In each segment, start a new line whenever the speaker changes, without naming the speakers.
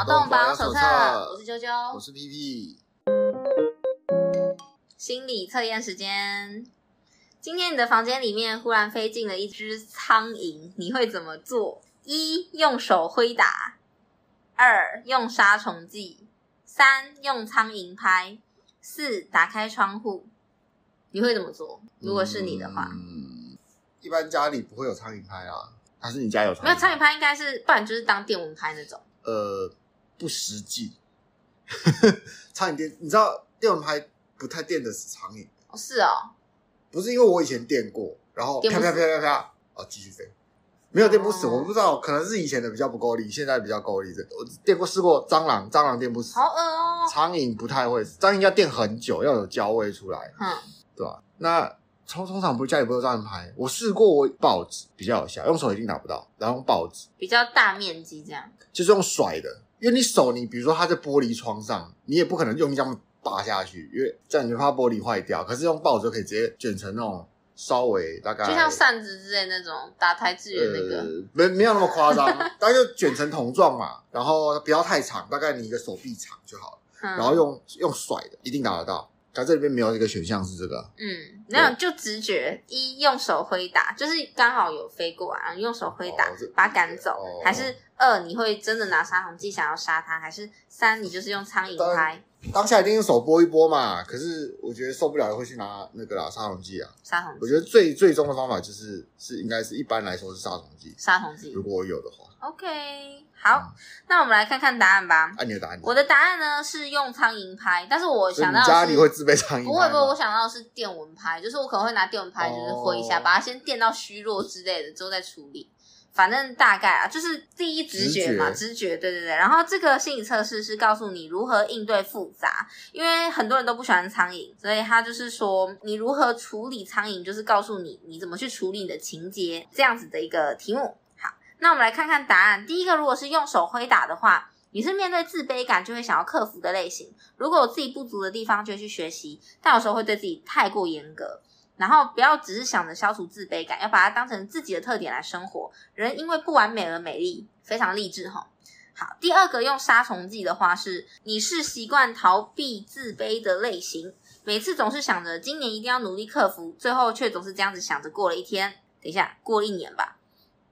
脑洞保养手册，我是啾啾，
我是屁屁。
心理测验时间，今天你的房间里面忽然飞进了一只苍蝇，你会怎么做？一、用手挥打；二、用杀虫剂；三、用苍蝇拍；四、打开窗户。你会怎么做？如果是你的话，
嗯，一般家里不会有苍蝇拍啊。还是你家有苍蝇？
没有苍蝇拍，应该是不然就是当电蚊拍那种。
呃，不实际。苍蝇电，你知道电蚊拍不太电的死苍蝇。
哦，是哦。
不是因为我以前电过，然后啪啪啪啪啪，哦，继续飞，没有电不死。哦、我不知道，可能是以前的比较不够力，现在比较够力。我电过试过蟑螂，蟑螂电不死。
好恶哦。
苍蝇不太会死，苍蝇要电很久，要有焦味出来。
嗯，
对吧？那。通通常不家里不会有蟑螂拍，我试过，我报纸比较有效，用手一定打不到，然后用报纸
比较大面积这样，
就是用甩的，因为你手你比如说它在玻璃窗上，你也不可能用这样打下去，因为这样你就怕玻璃坏掉。可是用报纸就可以直接卷成那种稍微大概，
就像扇子之类那种打台支援那个，呃、
没没有那么夸张，大概就卷成筒状嘛，然后不要太长，大概你一个手臂长就好了，嗯、然后用用甩的，一定打得到。它这里面没有一个选项是这个，
嗯，没有就直觉，一用手挥打，就是刚好有飞过来，用手挥打把它赶走，还是二你会真的拿杀虫剂想要杀它，还是三你就是用苍蝇拍？
当下一定用手拨一拨嘛，可是我觉得受不了会去拿那个啦杀虫剂啊，
杀虫剂。
我觉得最最终的方法就是是应该是一般来说是杀虫剂，
杀虫剂。
如果我有的话
，OK。好，嗯、那我们来看看答案吧。
按、啊、你的答案。
我的答案呢是用苍蝇拍，但是我想到是
家里会自备苍蝇拍。
不会不会，我想到的是电蚊拍，就是我可能会拿电蚊拍，就是挥一下，哦、把它先电到虚弱之类的，之后再处理。反正大概啊，就是第一直觉嘛，直觉，直觉，对对对。然后这个心理测试是告诉你如何应对复杂，因为很多人都不喜欢苍蝇，所以他就是说你如何处理苍蝇，就是告诉你你怎么去处理你的情节，这样子的一个题目。好那我们来看看答案。第一个，如果是用手挥打的话，你是面对自卑感就会想要克服的类型。如果有自己不足的地方，就会去学习，但有时候会对自己太过严格。然后不要只是想着消除自卑感，要把它当成自己的特点来生活。人因为不完美而美丽，非常励志哈。好，第二个用杀虫剂的话是，你是习惯逃避自卑的类型，每次总是想着今年一定要努力克服，最后却总是这样子想着过了一天。等一下，过了一年吧。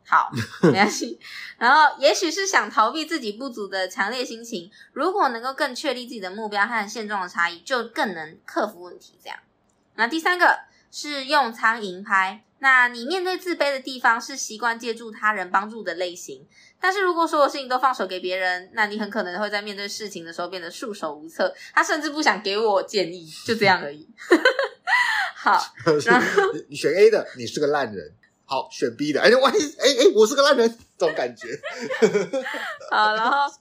好，没关系。然后，也许是想逃避自己不足的强烈心情。如果能够更确立自己的目标和现状的差异，就更能克服问题。这样。那第三个是用苍蝇拍。那你面对自卑的地方是习惯借助他人帮助的类型。但是如果所有事情都放手给别人，那你很可能会在面对事情的时候变得束手无策。他甚至不想给我建议，就这样而已。好，然后
你选 A 的，你是个烂人。好，选 B 的，哎，万一，哎哎，我是个烂人，这种感觉。
好，然后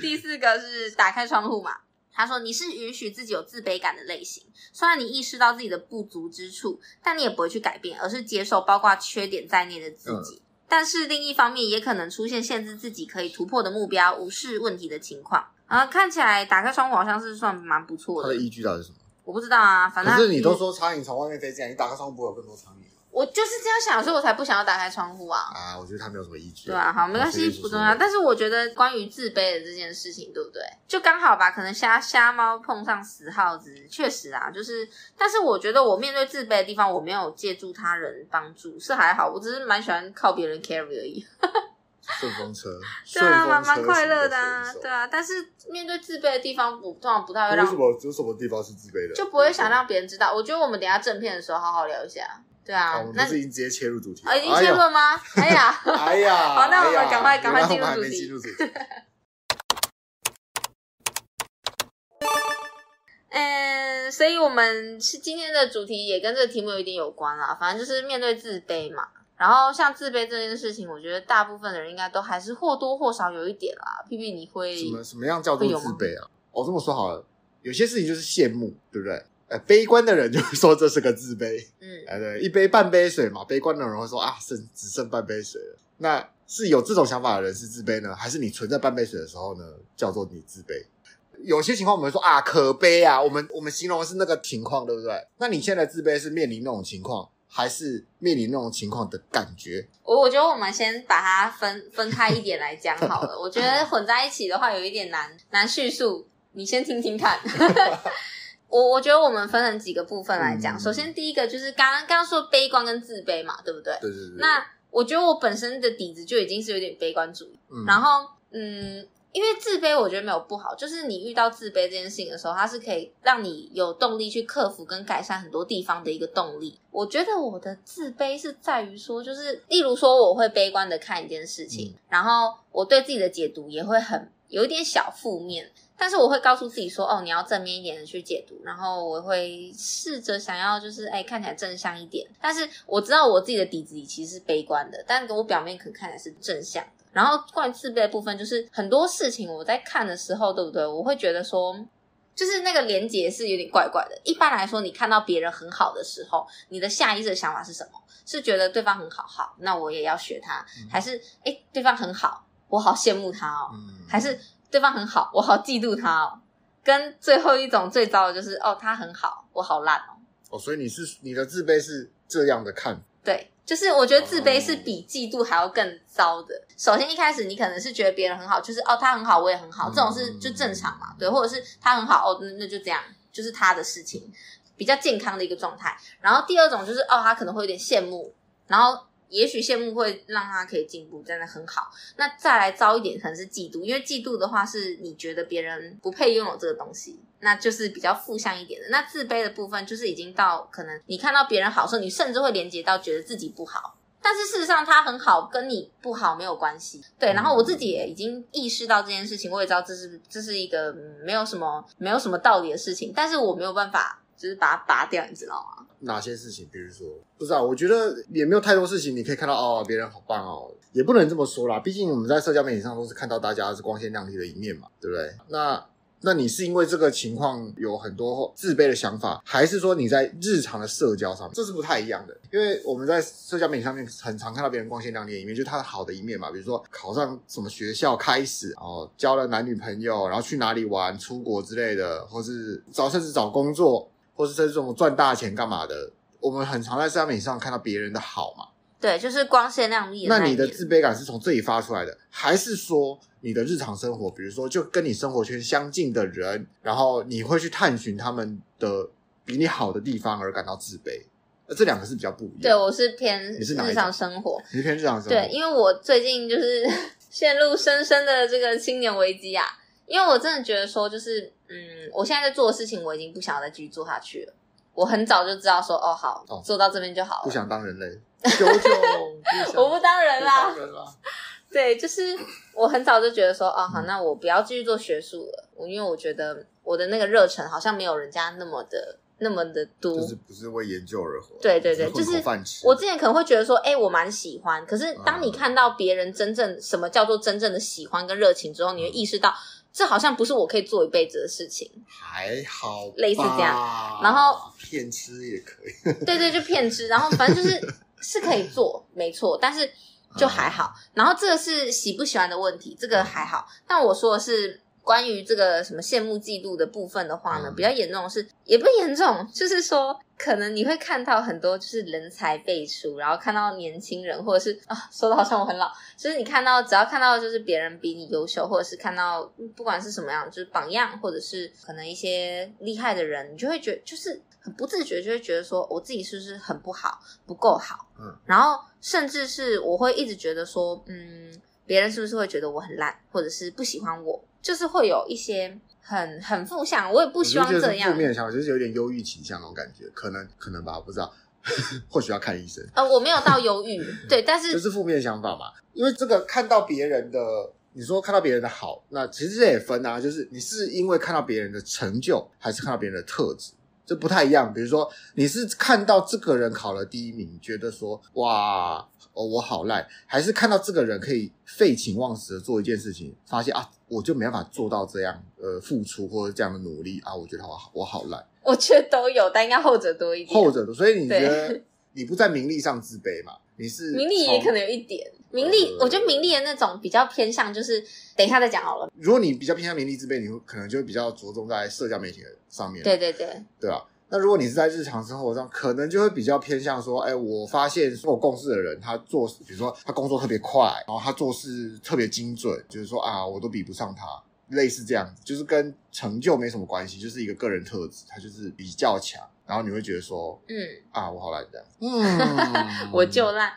第四个是打开窗户嘛。他说你是允许自己有自卑感的类型，虽然你意识到自己的不足之处，但你也不会去改变，而是接受包括缺点在内的自己。嗯、但是另一方面，也可能出现限制自己可以突破的目标，无视问题的情况。啊，看起来打开窗户好像是算蛮不错的。
它的依据到底是什么？
我不知道啊，反正
可是你都说苍蝇从外面飞进来，你打开窗户不会有更多苍蝇？
我就是这样想，所以我才不想要打开窗户啊！
啊，我觉得他没有什么依据。
对啊，好，没关系，不重要。但是我觉得关于自卑的这件事情，对不对？就刚好吧，可能瞎瞎猫碰上死耗子，确实啊，就是。但是我觉得我面对自卑的地方，我没有借助他人帮助，是还好。我只是蛮喜欢靠别人 carry 而已。
顺风车，
对啊，蛮蛮快乐的啊，对啊。但是面对自卑的地方，我通常不太会让。为什么？
有什么地方是自卑的？
就不会想让别人知道。我觉得我们等一下正片的时候好好聊一下。对啊，
我们是已经直接切入主题了。
哦，已经切入了吗？哎呀，
哎呀，
好，那我们赶快赶快进入主题。嗯，所以我们是今天的主题也跟这个题目有一点有关啦。反正就是面对自卑嘛。然后像自卑这件事情，我觉得大部分的人应该都还是或多或少有一点啦。屁屁，你会
什么什么样叫做自卑啊？我这么说好了，有些事情就是羡慕，对不对？悲观的人就会说这是个自卑，嗯，哎，对，一杯半杯水嘛。悲观的人会说啊，剩只剩半杯水了。那是有这种想法的人是自卑呢，还是你存在半杯水的时候呢，叫做你自卑？有些情况我们会说啊，可悲啊，我们我们形容的是那个情况，对不对？那你现在自卑是面临那种情况，还是面临那种情况的感觉？
我我觉得我们先把它分分开一点来讲好了。我觉得混在一起的话有一点难难叙述，你先听听看。我我觉得我们分成几个部分来讲。嗯、首先第一个就是刚刚说悲观跟自卑嘛，对不对？
对对对。
那我觉得我本身的底子就已经是有点悲观主义，嗯、然后嗯。因为自卑，我觉得没有不好，就是你遇到自卑这件事情的时候，它是可以让你有动力去克服跟改善很多地方的一个动力。我觉得我的自卑是在于说，就是例如说，我会悲观的看一件事情，嗯、然后我对自己的解读也会很有一点小负面，但是我会告诉自己说，哦，你要正面一点的去解读，然后我会试着想要就是哎看起来正向一点，但是我知道我自己的底子里其实是悲观的，但我表面可能看起来是正向的。然后关于自卑的部分，就是很多事情我在看的时候，对不对？我会觉得说，就是那个连接是有点怪怪的。一般来说，你看到别人很好的时候，你的下意识的想法是什么？是觉得对方很好，好，那我也要学他，嗯、还是哎对方很好，我好羡慕他哦，嗯、还是对方很好，我好嫉妒他哦？跟最后一种最糟的就是哦，他很好，我好烂哦。
哦，所以你是你的自卑是这样的看？
对。就是我觉得自卑是比嫉妒还要更糟的。首先一开始你可能是觉得别人很好，就是哦他很好我也很好，这种是就正常嘛，对，或者是他很好哦那那就这样，就是他的事情，比较健康的一个状态。然后第二种就是哦他可能会有点羡慕，然后。也许羡慕会让他可以进步，真的很好。那再来糟一点，可能是嫉妒，因为嫉妒的话是你觉得别人不配拥有这个东西，那就是比较负向一点的。那自卑的部分就是已经到可能你看到别人好时候，你甚至会连接到觉得自己不好，但是事实上他很好，跟你不好没有关系。对，然后我自己也已经意识到这件事情，我也知道这是这是一个没有什么没有什么道理的事情，但是我没有办法。就是把它拔掉，你知道吗？
哪些事情？比如说，不知道。我觉得也没有太多事情，你可以看到哦，别人好棒哦，也不能这么说啦。毕竟我们在社交媒体上都是看到大家是光鲜亮丽的一面嘛，对不对？那那你是因为这个情况有很多自卑的想法，还是说你在日常的社交上，这是不太一样的？因为我们在社交媒体上面很常看到别人光鲜亮丽的一面，就是他的好的一面嘛。比如说考上什么学校开始，然后交了男女朋友，然后去哪里玩、出国之类的，或是找甚至找工作。或是在这种赚大钱干嘛的，我们很常在社交媒体上看到别人的好嘛？
对，就是光鲜亮丽那。
你的自卑感是从这里发出来的，还是说你的日常生活，比如说就跟你生活圈相近的人，然后你会去探寻他们的比你好的地方而感到自卑？那，这两个是比较不一样。
对，我是偏日常生活，
你是偏日常生活。
对，因为我最近就是 陷入深深的这个青年危机啊，因为我真的觉得说就是。嗯，我现在在做的事情，我已经不想再继续做下去了。我很早就知道说，哦，好，哦、做到这边就好了。
不想当人类，求求，
我不当人啦。人对，就是我很早就觉得说，哦，好，那我不要继续做学术了。我因为我觉得我的那个热忱好像没有人家那么的那么的多。
就是不是为研究而活。
对对对，就是我之前可能会觉得说，哎，我蛮喜欢。可是当你看到别人真正什么叫做真正的喜欢跟热情之后，你会意识到。这好像不是我可以做一辈子的事情，
还好，
类似这样，然后
骗吃也可以，
对对，就骗吃，然后反正就是 是可以做，没错，但是就还好。然后这个是喜不喜欢的问题，这个还好，但我说的是。关于这个什么羡慕嫉妒的部分的话呢，比较严重是，也不严重，就是说可能你会看到很多就是人才辈出，然后看到年轻人，或者是啊，说的好像我很老，就是你看到只要看到就是别人比你优秀，或者是看到不管是什么样，就是榜样，或者是可能一些厉害的人，你就会觉得就是很不自觉就会觉得说我自己是不是很不好，不够好，嗯，然后甚至是我会一直觉得说，嗯，别人是不是会觉得我很烂，或者是不喜欢我。就是会有一些很很负向，我也不希望这样。
负面的想法就是有点忧郁倾向那种感觉，可能可能吧，我不知道，或许要看医生。
呃，我没有到忧郁，对，但是
就是负面想法嘛。因为这个看到别人的，你说看到别人的好，那其实这也分啊，就是你是因为看到别人的成就，还是看到别人的特质。这不太一样，比如说你是看到这个人考了第一名，觉得说哇哦我好烂，还是看到这个人可以废寝忘食的做一件事情，发现啊我就没办法做到这样呃付出或者这样的努力啊，我觉得我我好烂。
我觉得都有，但应该后者多一点。
后者多，所以你觉得你不在名利上自卑嘛？你是
名利也可能有一点名利，呃、我觉得名利的那种比较偏向就是。等一下再讲好了。
如果你比较偏向名利自卑，你会可能就会比较着重在社交媒体的上面。
对对对，
对啊。那如果你是在日常生活上，可能就会比较偏向说，哎，我发现跟我共事的人，他做，比如说他工作特别快，然后他做事特别精准，就是说啊，我都比不上他，类似这样子，就是跟成就没什么关系，就是一个个人特质，他就是比较强，然后你会觉得说，嗯，啊，我好烂这样，
嗯，我就烂。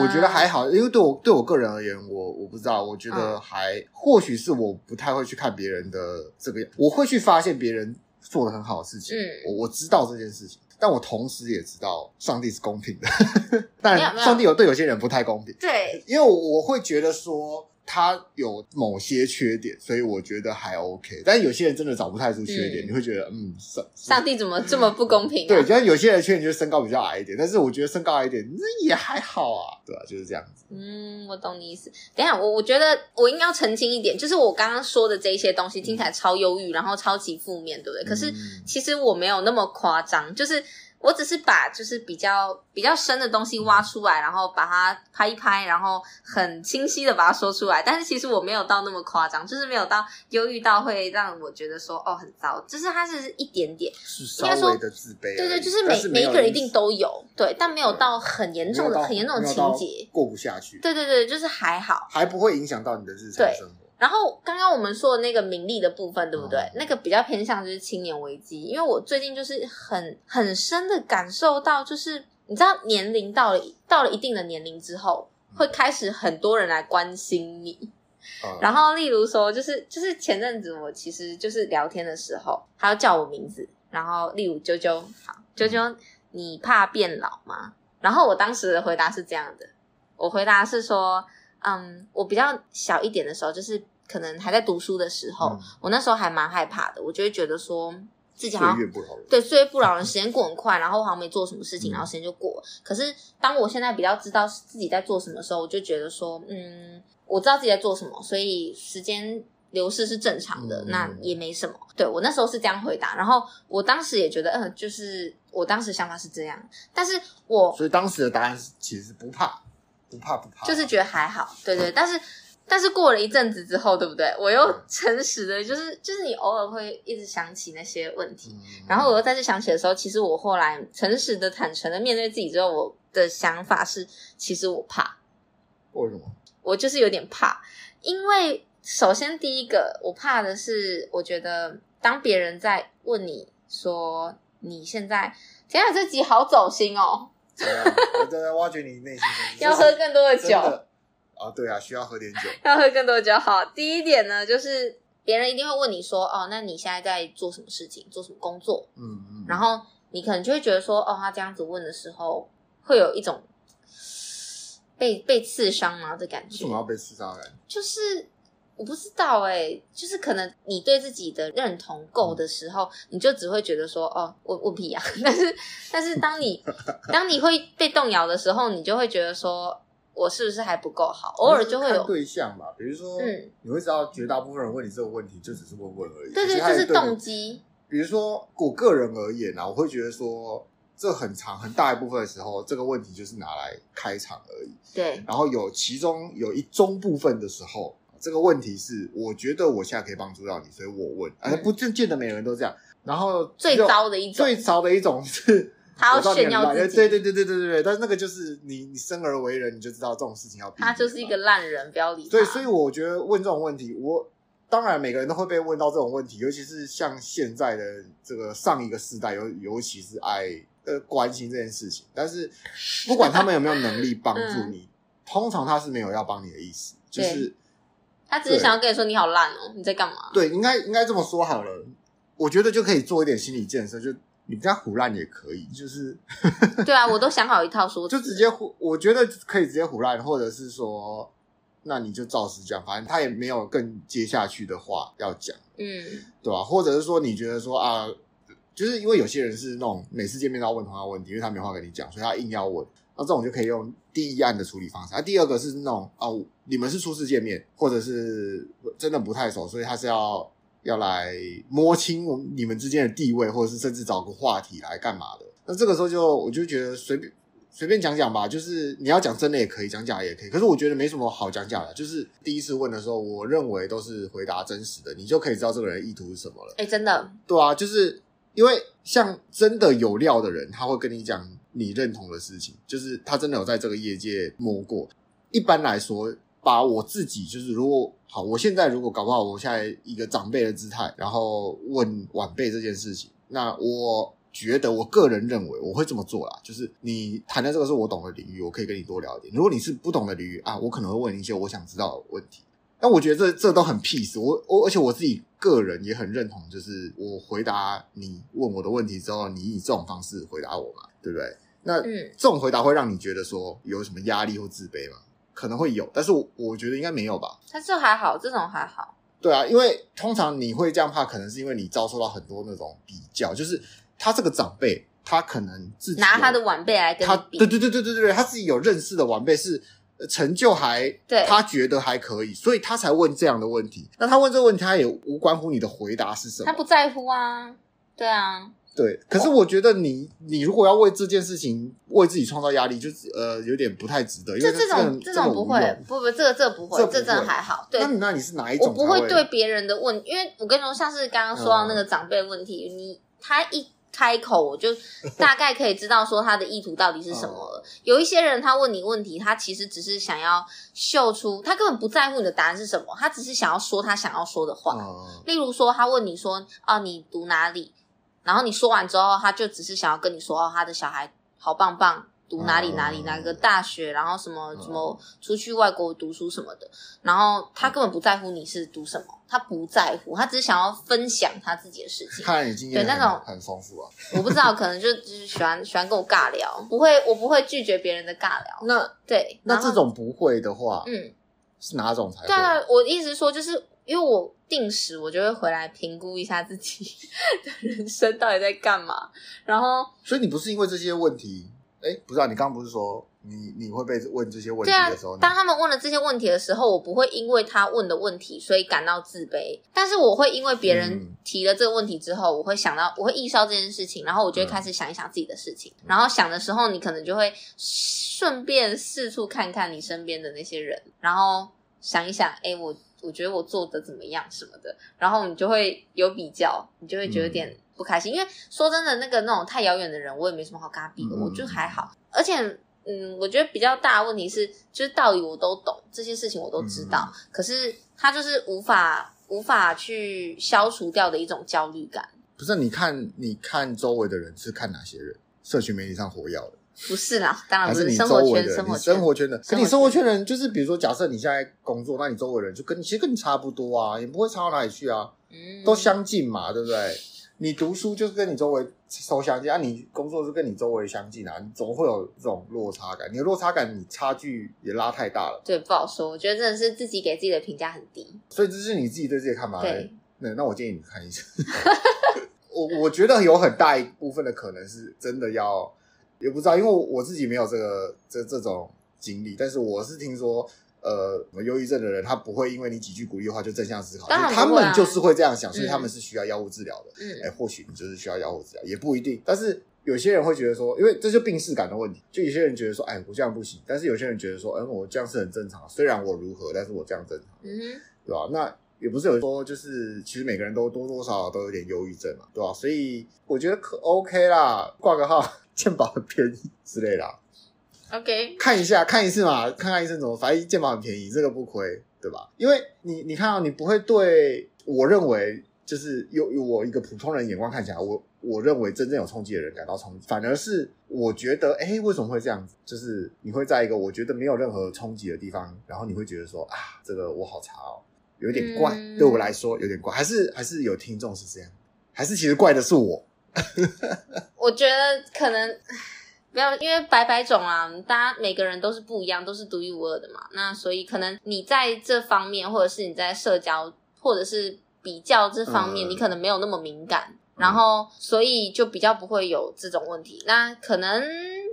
我觉得还好，因为对我对我个人而言，我我不知道，我觉得还、嗯、或许是我不太会去看别人的这个，我会去发现别人做的很好的事情，嗯，我我知道这件事情，但我同时也知道上帝是公平的，但上帝有对有些人不太公平，
对，
因为我会觉得说。他有某些缺点，所以我觉得还 OK。但有些人真的找不太出缺点，嗯、你会觉得，嗯，上
上帝怎么这么不公平、啊？
对，就像有些人缺点就是身高比较矮一点，但是我觉得身高矮一点那也还好啊，对吧、啊？就是这样子。
嗯，我懂你意思。等一下，我我觉得我应该要澄清一点，就是我刚刚说的这一些东西听起来超忧郁，然后超级负面，对不对？可是其实我没有那么夸张，就是。我只是把就是比较比较深的东西挖出来，然后把它拍一拍，然后很清晰的把它说出来。但是其实我没有到那么夸张，就是没有到忧郁到会让我觉得说哦很糟，就是它是一点点，
是稍微的自卑。
对对，就是每每一个人一定都有，对，但没有到很严重的很严重的情节，
过不下去。
对对对，就是还好，
还不会影响到你的日常生活。
然后刚刚我们说的那个名利的部分，对不对？嗯、那个比较偏向就是青年危机，因为我最近就是很很深的感受到，就是你知道年龄到了到了一定的年龄之后，会开始很多人来关心你。嗯、然后例如说，就是就是前阵子我其实就是聊天的时候，他要叫我名字，然后例如啾啾，好，啾啾，你怕变老吗？然后我当时的回答是这样的，我回答是说。嗯，我比较小一点的时候，就是可能还在读书的时候，嗯、我那时候还蛮害怕的。我就会觉得说自己好像对，岁月不饶人，时间过很快，然后我好像没做什么事情，嗯、然后时间就过。可是当我现在比较知道自己在做什么的时候，我就觉得说，嗯，我知道自己在做什么，所以时间流逝是正常的，嗯、那也没什么。对，我那时候是这样回答，然后我当时也觉得，嗯，就是我当时想法是这样，但是我
所以当时的答案是其实是不怕。不怕不怕，
就是觉得还好，对对。但是但是过了一阵子之后，对不对？我又诚实的，就是就是你偶尔会一直想起那些问题，嗯、然后我又再次想起的时候，其实我后来诚实的、坦诚的面对自己之后，我的想法是，其实我怕。
为什么？
我就是有点怕，因为首先第一个，我怕的是，我觉得当别人在问你说你现在，天啊，这集好走心哦。
我正在挖掘你内心，
要喝更多的酒
的啊！对啊，需要喝点酒，
要喝更多的酒。好，第一点呢，就是别人一定会问你说：“哦，那你现在在做什么事情？做什么工作？”嗯嗯，嗯然后你可能就会觉得说：“哦，他这样子问的时候，会有一种被被刺伤吗的感觉？”
为什么要被刺伤的感觉？
就是。我不知道哎、欸，就是可能你对自己的认同够的时候，嗯、你就只会觉得说哦，问问屁啊！但是但是当你 当你会被动摇的时候，你就会觉得说我是不是还不够好？偶尔就会有
对象吧，比如说，嗯，你会知道绝大部分人问你这个问题就只是问问而已。
对，对对，就是动机。
比如说我个人而言啊，我会觉得说这很长很大一部分的时候，这个问题就是拿来开场而已。
对，
然后有其中有一中部分的时候。这个问题是，我觉得我现在可以帮助到你，所以我问。而不见见得每个人都这样。然后
最糟的一种，
最糟的一种是
他要炫耀自己。
对对对对对对对。但是那个就是你，你生而为人，你就知道这种事情要避。
他就是一个烂人，不要理他。
对，所以我觉得问这种问题，我当然每个人都会被问到这种问题，尤其是像现在的这个上一个世代，尤尤其是爱呃关心这件事情。但是不管他们有没有能力帮助 你，嗯、通常他是没有要帮你的意思，就是。
他只是想要跟你说你好烂哦，你在干嘛？
对，应该应该这么说好了。我觉得就可以做一点心理建设，就你不要胡烂也可以，就是。
对啊，我都想好一套说
辞，就直接胡。我觉得可以直接胡烂，或者是说，那你就照实讲，反正他也没有更接下去的话要讲，嗯，对吧？或者是说，你觉得说啊，就是因为有些人是那种每次见面都要问同样问题，因为他没话跟你讲，所以他硬要问。那这种就可以用第一案的处理方式。那、啊、第二个是那种哦，你们是初次见面，或者是真的不太熟，所以他是要要来摸清我你们之间的地位，或者是甚至找个话题来干嘛的。那这个时候就我就觉得随便随便讲讲吧，就是你要讲真的也可以，讲假也可以。可是我觉得没什么好讲假的，就是第一次问的时候，我认为都是回答真实的，你就可以知道这个人意图是什么了。
哎、欸，真的，
对啊，就是。因为像真的有料的人，他会跟你讲你认同的事情，就是他真的有在这个业界摸过。一般来说，把我自己就是如果好，我现在如果搞不好，我现在一个长辈的姿态，然后问晚辈这件事情，那我觉得我个人认为我会这么做啦，就是你谈的这个是我懂的领域，我可以跟你多聊一点。如果你是不懂的领域啊，我可能会问一些我想知道的问题。但我觉得这这都很 peace，我我而且我自己个人也很认同，就是我回答你问我的问题之后，你以这种方式回答我嘛，对不对？那嗯，这种回答会让你觉得说有什么压力或自卑吗？可能会有，但是我我觉得应该没有吧。
他这还好，这种还好。
对啊，因为通常你会这样怕，可能是因为你遭受到很多那种比较，就是他这个长辈，他可能自己
拿他的晚辈来跟他比，
对对对对对对，他自己有认识的晚辈是。成就还，对，他觉得还可以，所以他才问这样的问题。那他问这个问题，他也无关乎你的回答是什么，
他不在乎啊，对啊，
对。可是我觉得你，你如果要为这件事情为自己创造压力，就是呃，有点不太值得。因为这，
这种这种不会，不不，这个这个不会，这真的还好。对，
那你那你是哪一种？
我不会对别人的问，因为我跟你说，像是刚刚说到那个长辈问题，嗯、你他一。开口我就 大概可以知道说他的意图到底是什么了。有一些人他问你问题，他其实只是想要秀出，他根本不在乎你的答案是什么，他只是想要说他想要说的话。例如说，他问你说：“啊，你读哪里？”然后你说完之后，他就只是想要跟你说：“哦，他的小孩好棒棒。”读哪里哪里哪个大学，然后什么什么出去外国读书什么的，然后他根本不在乎你是读什么，他不在乎，他只是想要分享他自己的事情。
看来你经验对那种很丰富啊。
我不知道，可能就就是喜欢喜欢跟我尬聊，不会，我不会拒绝别人的尬聊。
那
对，
那这种不会的话，嗯，是哪种才会？
对啊，我意思说就是因为我定时我就会回来评估一下自己 的人生到底在干嘛，然后
所以你不是因为这些问题。哎，不知道你刚刚不是说你你会被问这些问题的时候，
当他们问了这些问题的时候，我不会因为他问的问题所以感到自卑，但是我会因为别人提了这个问题之后，我会想到我会意识到这件事情，然后我就会开始想一想自己的事情，然后想的时候，你可能就会顺便四处看看你身边的那些人，然后想一想，哎，我我觉得我做的怎么样什么的，然后你就会有比较，你就会觉得有点。不开心，因为说真的，那个那种太遥远的人，我也没什么好跟他比的，嗯、我就还好。而且，嗯，我觉得比较大的问题是，就是道理我都懂，这些事情我都知道，嗯、可是他就是无法无法去消除掉的一种焦虑感。
不是，你看，你看周围的人是看哪些人？社群媒体上活跃的？
不是啦，当然不是，
是你
生活圈，生活圈，
生活圈的。可你生活圈的人，就是比如说，假设你现在工作，那你周围人就跟你其实跟你差不多啊，也不会差到哪里去啊，嗯，都相近嘛，对不对？你读书就是跟你周围都相近啊，你工作是跟你周围相近啊，你总会有这种落差感。你的落差感，你差距也拉太大了。
对，不好说。我觉得真的是自己给自己的评价很低。
所以这是你自己对自己的看法。对，那那我建议你看医生。我我觉得有很大一部分的可能是真的要，也不知道，因为我自己没有这个这这种经历，但是我是听说。呃，忧郁症的人，他不会因为你几句鼓励的话就正向思考，啊、他们就是会这样想，所以他们是需要药物治疗的。嗯，哎，或许你就是需要药物治疗，也不一定。但是有些人会觉得说，因为这就病视感的问题，就有些人觉得说，哎，我这样不行。但是有些人觉得说，嗯，我这样是很正常，虽然我如何，但是我这样正常，嗯哼，对吧？那也不是有说，就是其实每个人都多多少少都有点忧郁症嘛，对吧？所以我觉得可 OK 啦，挂个号，健保很便宜之类的。
OK，
看一下，看一次嘛，看看医生怎么，反正健保很便宜，这个不亏，对吧？因为你，你看到你不会对我认为就是有有我一个普通人眼光看起来，我我认为真正有冲击的人感到冲击，反而是我觉得，哎，为什么会这样子？就是你会在一个我觉得没有任何冲击的地方，然后你会觉得说啊，这个我好差哦，有点怪，嗯、对我来说有点怪，还是还是有听众是这样，还是其实怪的是我？
我觉得可能。不要，因为百百种啊，大家每个人都是不一样，都是独一无二的嘛。那所以可能你在这方面，或者是你在社交，或者是比较这方面，嗯、你可能没有那么敏感，嗯、然后所以就比较不会有这种问题。那可能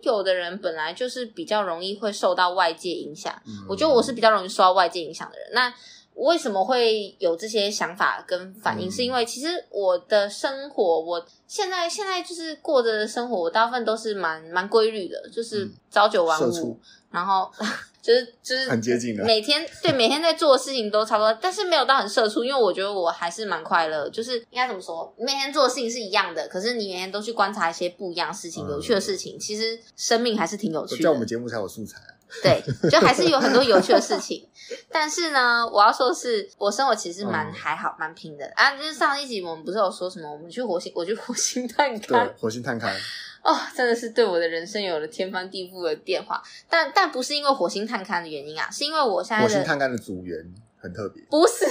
有的人本来就是比较容易会受到外界影响，嗯、我觉得我是比较容易受到外界影响的人。那我为什么会有这些想法跟反应？嗯、是因为其实我的生活，我现在现在就是过着的生活，我大部分都是蛮蛮规律的，就是朝九晚五，嗯、然后 就是就是
很接近的，
每天对 每天在做的事情都差不多，但是没有到很社畜，因为我觉得我还是蛮快乐。就是应该怎么说，每天做的事情是一样的，可是你每天都去观察一些不一样的事情、嗯、有趣的事情，其实生命还是挺有趣的。
叫我们节目才有素材、啊。
对，就还是有很多有趣的事情，但是呢，我要说的是，我生活其实蛮、嗯、还好，蛮平的啊。就是上一集我们不是有说什么，我们去火星，我去火星探勘，
对，火星探勘，
哦，真的是对我的人生有了天翻地覆的变化。但但不是因为火星探勘的原因啊，是因为我现在
火星探勘的组员很特别，
不是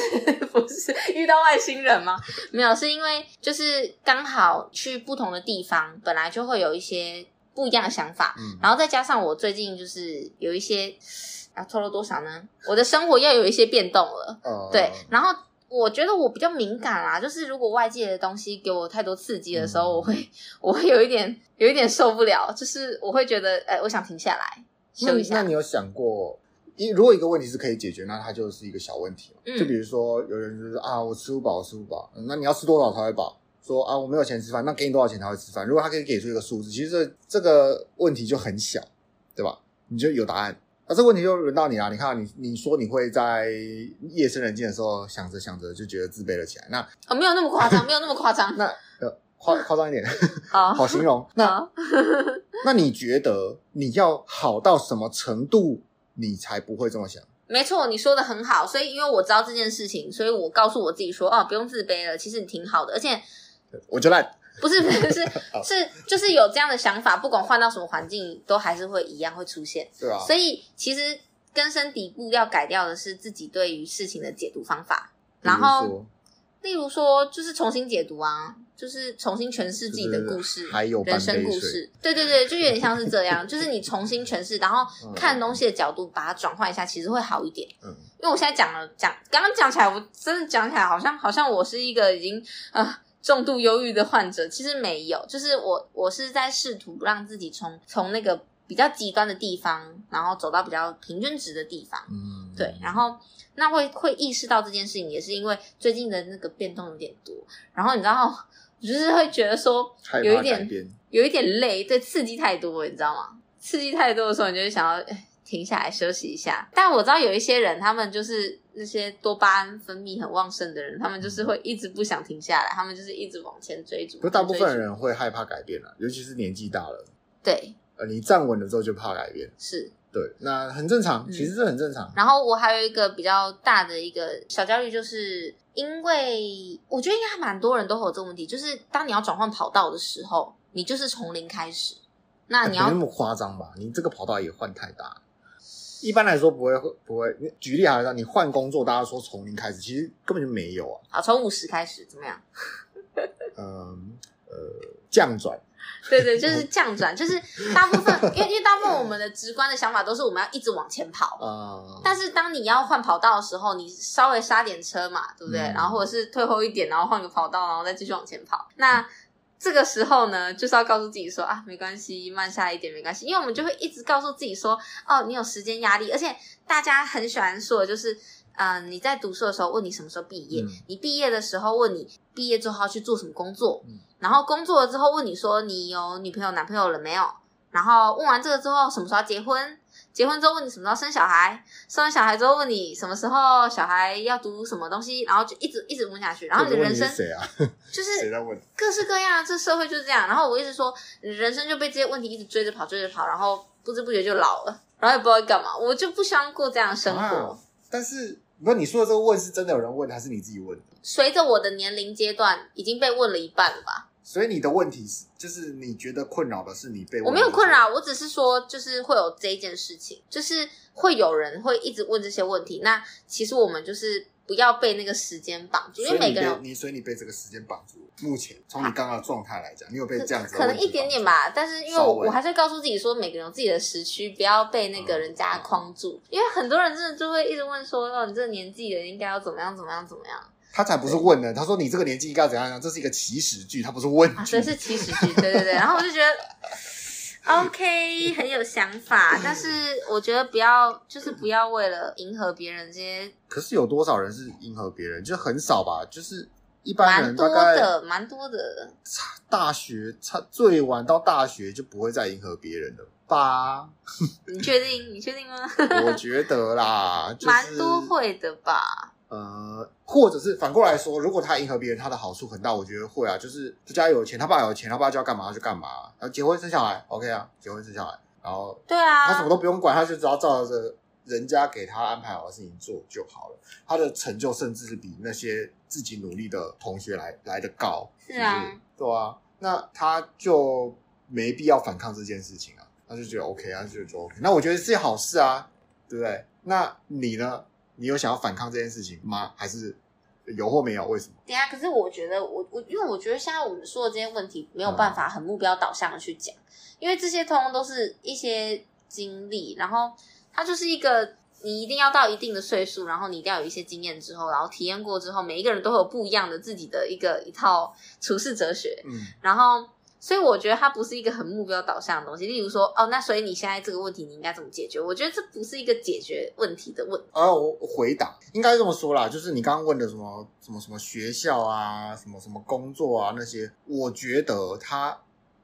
不是遇到外星人吗？没有，是因为就是刚好去不同的地方，本来就会有一些。不一样的想法，嗯，然后再加上我最近就是有一些，要透露多少呢？我的生活要有一些变动了，哦，对。然后我觉得我比较敏感啦，就是如果外界的东西给我太多刺激的时候，嗯，我会我会有一点有一点受不了，就是我会觉得，哎，我想停下来休一下。
那你有想过，一如果一个问题是可以解决，那它就是一个小问题嘛。嗯，就比如说有人就是啊，我吃不饱，我吃不饱，那你要吃多少才会饱？说啊，我没有钱吃饭，那给你多少钱才会吃饭？如果他可以给出一个数字，其实这这个问题就很小，对吧？你就有答案。那这个问题就轮到你了。你看，你你说你会在夜深人静的时候想着想着就觉得自卑了起来。那
哦，没有那么夸张，没有那么夸张。
那呃，夸夸张一点，好，好形容。那那你觉得你要好到什么程度，你才不会这么想？
没错，你说的很好。所以因为我知道这件事情，所以我告诉我自己说，哦，不用自卑了，其实你挺好的，而且。
我就烂，
不是不是是 是，就是有这样的想法，不管换到什么环境，都还是会一样会出现。
对啊，
所以其实根深蒂固要改掉的是自己对于事情的解读方法。然后，例如说，就是重新解读啊，就是重新诠释自己的故事，
还有
人生故事。对对对，就有点像是这样，就是你重新诠释，然后看东西的角度，把它转换一下，其实会好一点。嗯，因为我现在讲了讲，刚刚讲起来，我真的讲起来，好像好像我是一个已经啊。呃重度忧郁的患者其实没有，就是我我是在试图让自己从从那个比较极端的地方，然后走到比较平均值的地方。嗯，对，然后那会会意识到这件事情，也是因为最近的那个变动有点多，然后你知道，就是会觉得说有一点有一点累，对，刺激太多，你知道吗？刺激太多的时候，你就会想要停下来休息一下。但我知道有一些人，他们就是。那些多巴胺分泌很旺盛的人，他们就是会一直不想停下来，他们就是一直往前追逐。
不，大部分人会害怕改变了，尤其是年纪大了。
对，
呃，你站稳了之后就怕改变，
是
对，那很正常，其实这很正常。
然后我还有一个比较大的一个小焦虑，就是因为我觉得应该还蛮多人都会有这个问题，就是当你要转换跑道的时候，你就是从零开始，那你要
没那么夸张吧？你这个跑道也换太大。一般来说不会，不会。举例来说，你换工作，大家说从零开始，其实根本就没有啊。
好，从五十开始怎么样？
嗯呃，降转。
对对，就是降转，就是大部分，因为因为大部分我们的直观的想法都是我们要一直往前跑啊。嗯、但是当你要换跑道的时候，你稍微刹点车嘛，对不对？嗯、然后或者是退后一点，然后换个跑道，然后再继续往前跑。那这个时候呢，就是要告诉自己说啊，没关系，慢下来一点没关系，因为我们就会一直告诉自己说，哦，你有时间压力，而且大家很喜欢说的就是，嗯、呃，你在读书的时候问你什么时候毕业，嗯、你毕业的时候问你毕业之后要去做什么工作，嗯、然后工作了之后问你说你有女朋友男朋友了没有，然后问完这个之后什么时候要结婚。结婚之后问你什么时候生小孩，生完小孩之后问你什么时候小孩要读什么东西，然后就一直一直问下去，然后你的人生
谁啊？
就是各式各样，这社会就是这样。然后我一直说，人生就被这些问题一直追着跑，追着跑，然后不知不觉就老了，然后也不知道干嘛。我就不希望过这样的生活。
啊、但是，不过你说的这个问是真的有人问，还是你自己问的？
随着我的年龄阶段，已经被问了一半了吧。
所以你的问题是，就是你觉得困扰的是你被。
我没有困扰，我只是说，就是会有这一件事情，就是会有人会一直问这些问题。那其实我们就是不要被那个时间绑住，因为每个人
你，所以你被这个时间绑住。目前从你刚刚的状态来讲，你有被这样子？
可能一点点吧，但是因为我我还是告诉自己说，每个人有自己的时区，不要被那个人家框住。因为很多人真的就会一直问说，哦，你这个年纪了，应该要怎么样怎么样怎么样。
他才不是问呢，他说你这个年纪应该要怎样样，这是一个祈使句，他不是问句。啊，
这是祈使句，对对对。然后我就觉得，OK，很有想法，但是我觉得不要，就是不要为了迎合别人这些。
可是有多少人是迎合别人？就很少吧，就是一般人大概
蛮多的，蛮多的。
大学差最晚到大学就不会再迎合别人了。吧？
你确定？你确定吗？
我觉得啦，蛮、
就是、多会的吧。
呃，或者是反过来说，如果他迎合别人，他的好处很大，我觉得会啊。就是这家有钱，他爸有钱，他爸就要干嘛就干嘛，然后结婚生小孩，OK 啊，结婚生小孩，然后
对啊，
他什么都不用管，他就只要照着人家给他安排好的事情做就好了。他的成就甚至是比那些自己努力的同学来来的高，
是啊，
是对啊，那他就没必要反抗这件事情啊，他就觉得 OK 啊，就觉得 OK。那我觉得是好事啊，对不对？那你呢？你有想要反抗这件事情吗？还是有或没有？为什么？
对啊，可是我觉得我我因为我觉得现在我们说的这些问题没有办法很目标导向的去讲，嗯、因为这些通通都是一些经历，然后它就是一个你一定要到一定的岁数，然后你一定要有一些经验之后，然后体验过之后，每一个人都会有不一样的自己的一个一套处事哲学，嗯，然后。所以我觉得它不是一个很目标导向的东西。例如说，哦，那所以你现在这个问题你应该怎么解决？我觉得这不是一个解决问题的问题。
啊，我回答应该这么说啦，就是你刚刚问的什么什么什么学校啊，什么什么工作啊那些，我觉得它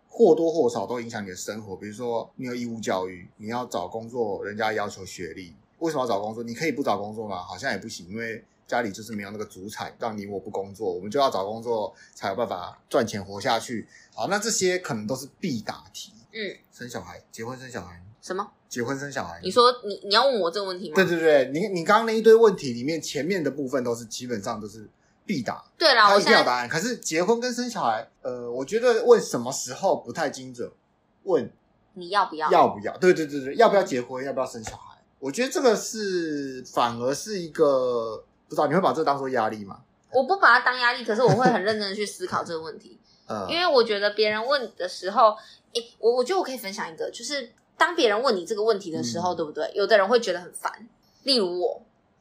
或多或少都影响你的生活。比如说，你有义务教育，你要找工作，人家要求学历，为什么要找工作？你可以不找工作吗？好像也不行，因为。家里就是没有那个主产，让你我不工作，我们就要找工作才有办法赚钱活下去。好，那这些可能都是必答题。嗯，生小孩，结婚生小孩，
什么？
结婚生小孩？
你说你你要问我这个问题吗？
对对对，你你刚刚那一堆问题里面，前面的部分都是基本上都是必答。
对啦，我
一定要答案。可是结婚跟生小孩，呃，我觉得问什么时候不太精准。问
你要不要？
要不要？对对对对，要不要结婚？要不要生小孩？我觉得这个是反而是一个。不知道你会把这当做压力吗？
我不把它当压力，可是我会很认真的去思考这个问题。嗯，因为我觉得别人问的时候，诶，我我觉得我可以分享一个，就是当别人问你这个问题的时候，嗯、对不对？有的人会觉得很烦。例如我，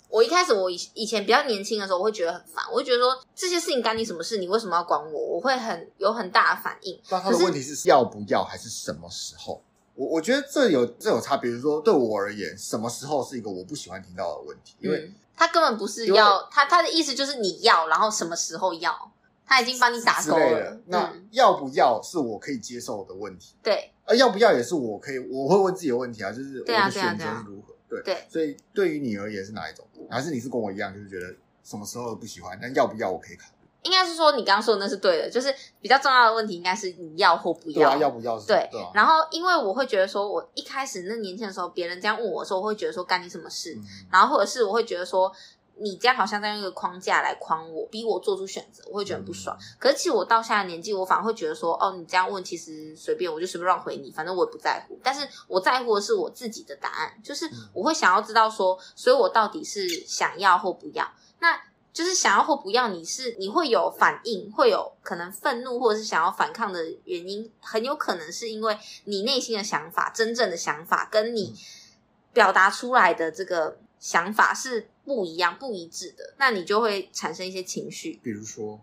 我一开始我以以前比较年轻的时候，我会觉得很烦，我会觉得说，这些事情干你什么事？你为什么要管我？我会很有很大的反应。
那他的问题是要不要，还是什么时候？我我觉得这有这有差别。比如说对我而言，什么时候是一个我不喜欢听到的问题，因为。嗯
他根本不是要他，他的意思就是你要，然后什么时候要，他已经帮你打勾了。
那要不要是我可以接受的问题，
对。
啊要不要也是我可以，我会问自己的问题啊，就是我的选择是如何，对对。所以对于你而言是哪一种？还是你是跟我一样，就是觉得什么时候都不喜欢，但要不要我可以考虑。
应该是说你刚刚说的那是对的，就是比较重要的问题应该是你要或不要。
对啊，要不要是？
对。对啊。然后因为我会觉得说，我一开始那年轻的时候，别人这样问我的时候，我会觉得说干你什么事？嗯。然后或者是我会觉得说。你这样好像在用一个框架来框我，逼我做出选择，我会觉得很不爽。嗯、可是其实我到现在年纪，我反而会觉得说，哦，你这样问其实随便，我就随便乱回你，反正我也不在乎。但是我在乎的是我自己的答案，就是我会想要知道说，所以我到底是想要或不要。那就是想要或不要，你是你会有反应，会有可能愤怒或者是想要反抗的原因，很有可能是因为你内心的想法、真正的想法跟你表达出来的这个想法是。不一样、不一致的，那你就会产生一些情绪。
比如说，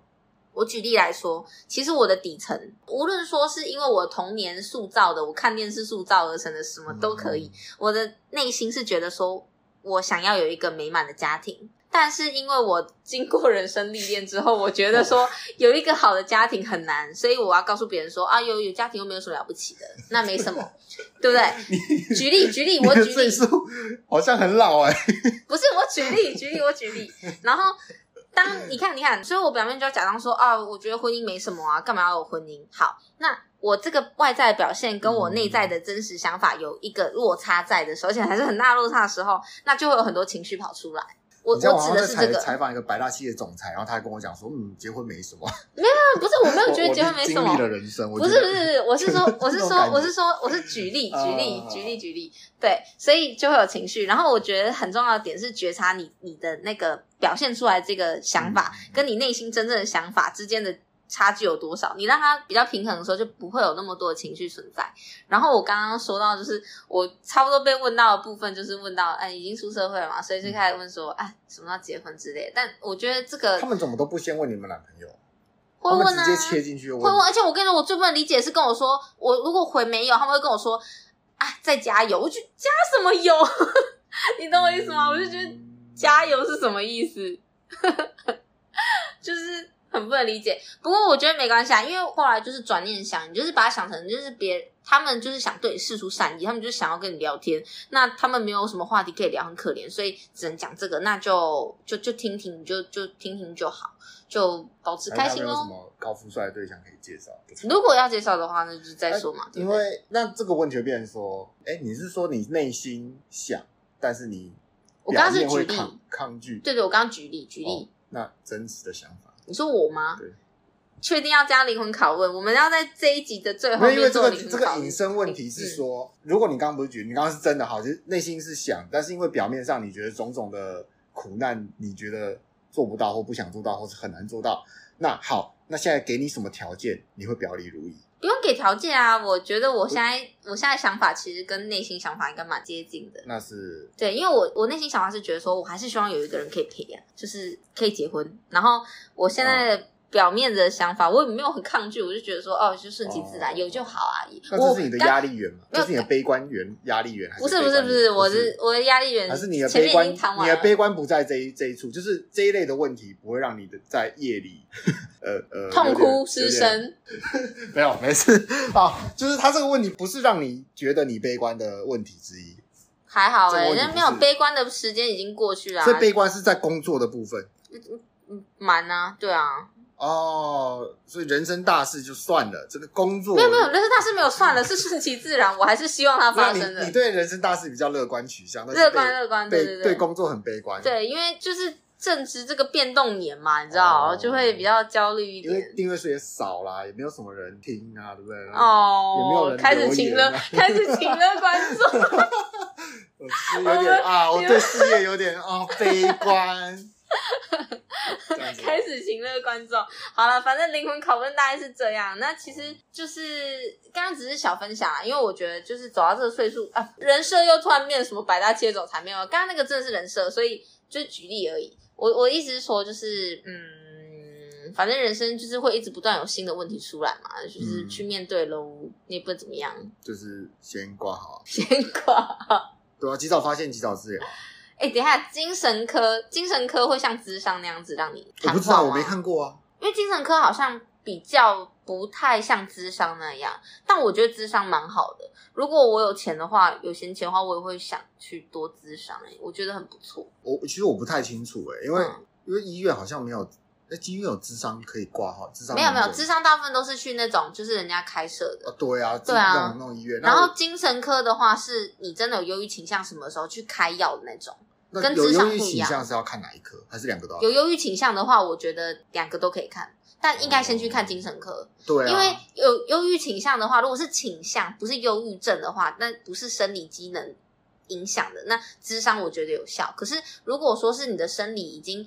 我举例来说，其实我的底层，无论说是因为我童年塑造的，我看电视塑造而成的，什么都可以。嗯、我的内心是觉得说，我想要有一个美满的家庭。但是因为我经过人生历练之后，我觉得说有一个好的家庭很难，所以我要告诉别人说啊，有有家庭又没有什么了不起的，那没什么，对不对？举例举例，我举例，
好像很老哎、欸，
不是我举例举例我举例，然后当你看你看，所以我表面就要假装说啊，我觉得婚姻没什么啊，干嘛要有婚姻？好，那我这个外在表现跟我内在的真实想法有一个落差在的时候，而且还是很大落差的时候，那就会有很多情绪跑出来。我我指的是这个
采访一个白大企业总裁，然后他还跟我讲说，嗯，结婚没什么。
没有，不是，我没有觉得 结婚没什么。
经历了人生，
不是不是，我是 说，我是说，我是说，我是举例 举例举例举例，对，所以就会有情绪。然后我觉得很重要的点是觉察你你的那个表现出来这个想法，跟你内心真正的想法之间的。差距有多少？你让他比较平衡的时候，就不会有那么多的情绪存在。然后我刚刚说到，就是我差不多被问到的部分，就是问到，哎，已经出社会了嘛，所以就开始问说，哎，什么要结婚之类。但我觉得这个
他们怎么都不先问你们男朋友？
会问啊，
直接切进去问。
会问，而且我跟你说，我最不能理解是跟我说，我如果回没有，他们会跟我说，啊，再加油。我就加什么油？你懂我意思吗？我就觉得加油是什么意思？就是。很不能理解。不过我觉得没关系啊，因为后来就是转念想，你就是把它想成就是别他们就是想对你释出善意，他们就是想要跟你聊天。那他们没有什么话题可以聊，很可怜，所以只能讲这个。那就就就听听，就就听听就好，就保持开心哦。有什么
高富帅的对象可以介绍？
如果要介绍的话，那就再说嘛。啊、
因为那这个问题会变成说，哎，你是说你内心想，但是你
我刚刚是举例
抗抗拒，
对对，我刚刚举例举例。哦
那真实的想法，
你说我吗？
对，
确定要加灵魂拷问？我们要在这一集的最后。
因为这个这个隐身问题是说，嗯、如果你刚刚不是觉得你刚刚是真的好，就是内心是想，但是因为表面上你觉得种种的苦难，你觉得做不到或不想做到，或是很难做到。那好，那现在给你什么条件，你会表里如一？
不用给条件啊，我觉得我现在我，我现在想法其实跟内心想法应该蛮接近的。
那是
对，因为我我内心想法是觉得说，我还是希望有一个人可以陪啊，就是可以结婚。然后我现在的表面的想法，我也没有很抗拒，我就觉得说，哦，就顺其自然，哦、有就好啊。
那这是你的压力源吗？这是你的悲观源压力源还是？
不是不是不是，我是我的压力源，
还是你的悲观？你的悲观不在这一这一处，就是这一类的问题不会让你的在夜里。呃 呃，
痛哭失声，
没有没事啊，就是他这个问题不是让你觉得你悲观的问题之一，
还好哎、欸，人家没有悲观的时间已经过去了，
所以悲观是在工作的部分，
嗯嗯，蛮啊，对啊，
哦，所以人生大事就算了，这个工作
没有没有人生大事没有算了，是顺其自然，我还是希望它发生的。
你，你对人生大事比较乐观取向，乐
观乐观，对对对，
对工作很悲观，
对，因为就是。正值这个变动年嘛，你知道，哦、就会比较焦虑一点。因为
订阅数也少啦，也没有什么人听啊，对不对？
哦，
也没有人、啊、开始请了，
开始请了观众。
我是有点啊，我对事业有点啊悲观。
开始请了观众。好了，反正灵魂拷问大概是这样。那其实就是刚刚只是小分享啊，因为我觉得就是走到这个岁数啊，人设又突然变什么百搭切走才没有。刚刚那个真的是人设，所以就举例而已。我我意思是说，就是嗯，反正人生就是会一直不断有新的问题出来嘛，就是去面对喽，你也不怎么样，
就是先挂好，
先挂好，
对啊，及早发现，及早治疗。
哎、欸，等一下，精神科，精神科会像智商那样子让你？
我不知道，我没看过啊，
因为精神科好像比较不太像智商那样，但我觉得智商蛮好的。如果我有钱的话，有闲钱的话，我也会想去多智商。哎，我觉得很不错。
我其实我不太清楚哎，因为、嗯、因为医院好像没有，那医院有智商可以挂号，智商
没有没有，智商大部分都是去那种就是人家开设的。
啊对啊，
对啊，
那种医院。
然后精神科的话，是你真的有忧郁倾向，什么时候去开药的那种，
那
跟智商不一样。
有忧郁倾向是要看哪一科，还是两个都要？
有忧郁倾向的话，我觉得两个都可以看。但应该先去看精神科，
哦、对、啊，
因为有忧郁倾向的话，如果是倾向，不是忧郁症的话，那不是生理机能影响的，那智商我觉得有效。可是如果说是你的生理已经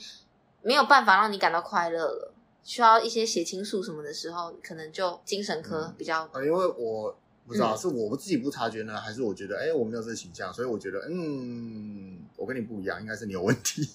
没有办法让你感到快乐了，需要一些血清素什么的时候，可能就精神科比较。
嗯、因为我不知道是我自己不察觉呢，还是我觉得哎，我没有这个倾向，所以我觉得嗯，我跟你不一样，应该是你有问题。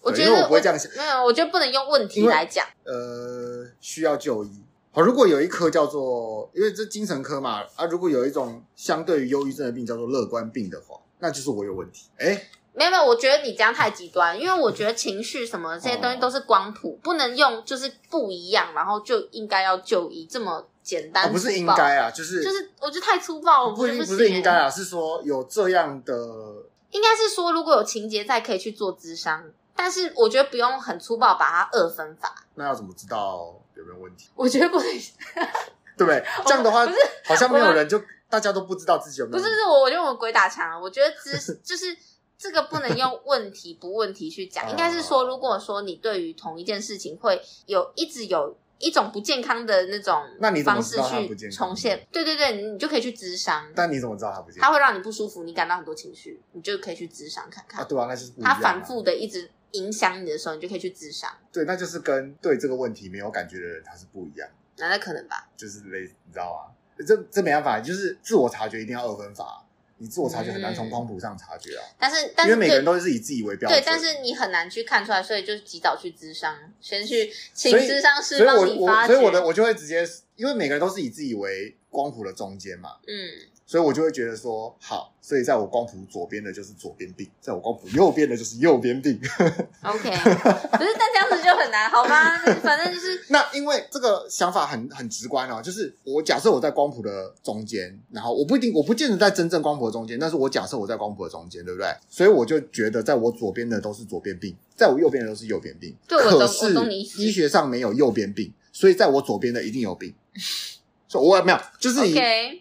我觉得
我不会这样想，
没有，我觉得不能用问题来讲。
呃，需要就医。好，如果有一科叫做，因为这精神科嘛，啊，如果有一种相对于忧郁症的病叫做乐观病的话，那就是我有问题。哎，
没有没有，我觉得你这样太极端，因为我觉得情绪什么这些东西都是光谱，哦、不能用就是不一样，然后就应该要就医这么简单、哦。不
是应该啊，就是就是，
我觉得太粗暴了。不
不是应该啊，是说有这样的，
应该是说如果有情节在，可以去做智商。但是我觉得不用很粗暴把它二分法。
那要怎么知道有没有问题？
我觉得不能，
对不对？这样的话，不是好像没有人就大家都不知道自己有没有。
不是，是我，我觉得我鬼打墙了。我觉得只就是这个不能用 问题不问题去讲，应该是说，如果说你对于同一件事情会有一直有一种不健康的那种方式去重现，对对对，你就可以去咨商。
但你怎么知道他不健康？
他会让你不舒服，你感到很多情绪，你就可以去咨商看看。
啊，对啊，那就是
他反复的一直。影响你的时候，你就可以去咨商。
对，那就是跟对这个问题没有感觉的人，他是不一样。
那那可能吧，
就是类似，你知道吗？这这没办法，就是自我察觉一定要二分法。你自我察觉很难从光谱上察觉啊。
但是，但是
因为每个人都是以自己为标准。
对，但是你很难去看出来，所以就及早去咨商，先去请咨商师帮你发掘。
所以我，我所以我的我就会直接，因为每个人都是以自己为光谱的中间嘛，
嗯。
所以我就会觉得说好，所以在我光谱左边的就是左边病，在我光谱右边的就是右边病。
OK，不是，但这样子就很难，好吧？反正就是
那，因为这个想法很很直观哦，就是我假设我在光谱的中间，然后我不一定，我不见得在真正光谱的中间，但是我假设我在光谱的中间，对不对？所以我就觉得，在我左边的都是左边病，在我右边的都是右边病。
对，
可是医学上没有右边病，所以在我左边的一定有病。我也没有，就是你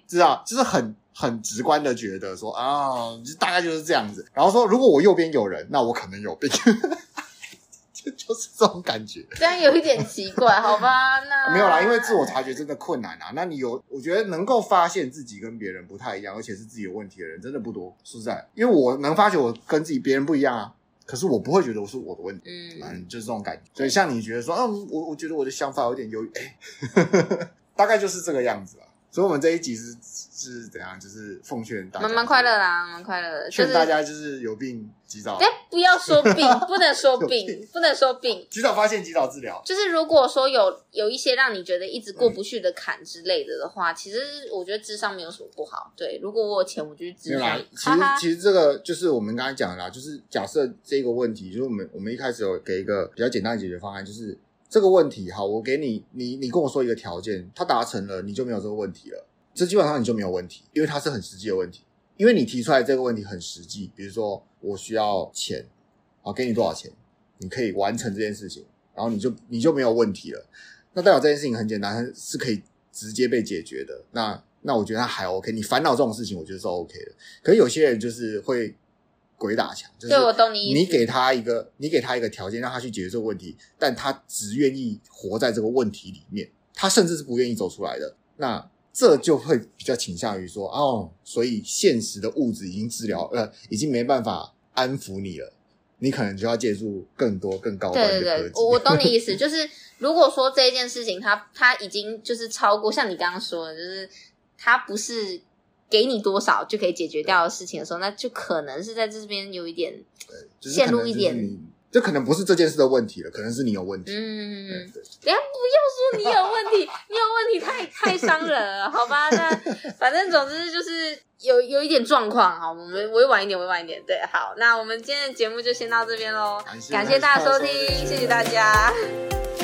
知道，就是很很直观的觉得说啊，就大概就是这样子。然后说，如果我右边有人，那我可能有病，就就是这种感觉。
这样有一点奇怪，好吧？那
没有啦，因为自我察觉真的困难啊。那你有，我觉得能够发现自己跟别人不太一样，而且是自己有问题的人，真的不多。说实在，因为我能发觉我跟自己别人不一样啊，可是我不会觉得我是我的问题。嗯嗯，就是这种感觉。所以像你觉得说，嗯，我我觉得我的想法有点犹豫，哎。大概就是这个样子了，所以我们这一集是是怎样？就是奉劝大家，
蛮蛮快乐啦，蛮快乐的。
劝大家就是有病及早，
哎，不要说病，不能说病，不能说病，
及早发现，及早治疗。
就是如果说有有一些让你觉得一直过不去的坎之类的的话，嗯、其实我觉得智商没有什么不好。对，如果我有钱，我就去治疗。
其实其实这个就是我们刚才讲的啦，就是假设这个问题，就是我们我们一开始有给一个比较简单的解决方案，就是。这个问题，好，我给你，你你跟我说一个条件，他达成了，你就没有这个问题了。这基本上你就没有问题，因为它是很实际的问题，因为你提出来这个问题很实际。比如说，我需要钱，好，给你多少钱，你可以完成这件事情，然后你就你就没有问题了。那代表这件事情很简单，是可以直接被解决的。那那我觉得他还 OK，你烦恼这种事情，我觉得是 OK 的。可是有些人就是会。鬼打墙，就是你意思你给他一个，你给他一个条件，让他去解决这个问题，但他只愿意活在这个问题里面，他甚至是不愿意走出来的。那这就会比较倾向于说，哦，所以现实的物质已经治疗，呃，已经没办法安抚你了，你可能就要借助更多更高端的科技。对对对，
我懂你意思，就是如果说这一件事情，他他已经就是超过，像你刚刚说的，就是他不是。给你多少就可以解决掉的事情的时候，那就可能是在这边有一点陷入一点，
这可能不是这件事的问题了，可能是你有问题。
嗯，不要说你有问题，你有问题太太伤人了，好吧？那 反正总之就是有有一点状况，好，我们委婉一点，委婉一点。对，好，那我们今天的节目就先到这边喽，感谢大家收听，谢谢大家。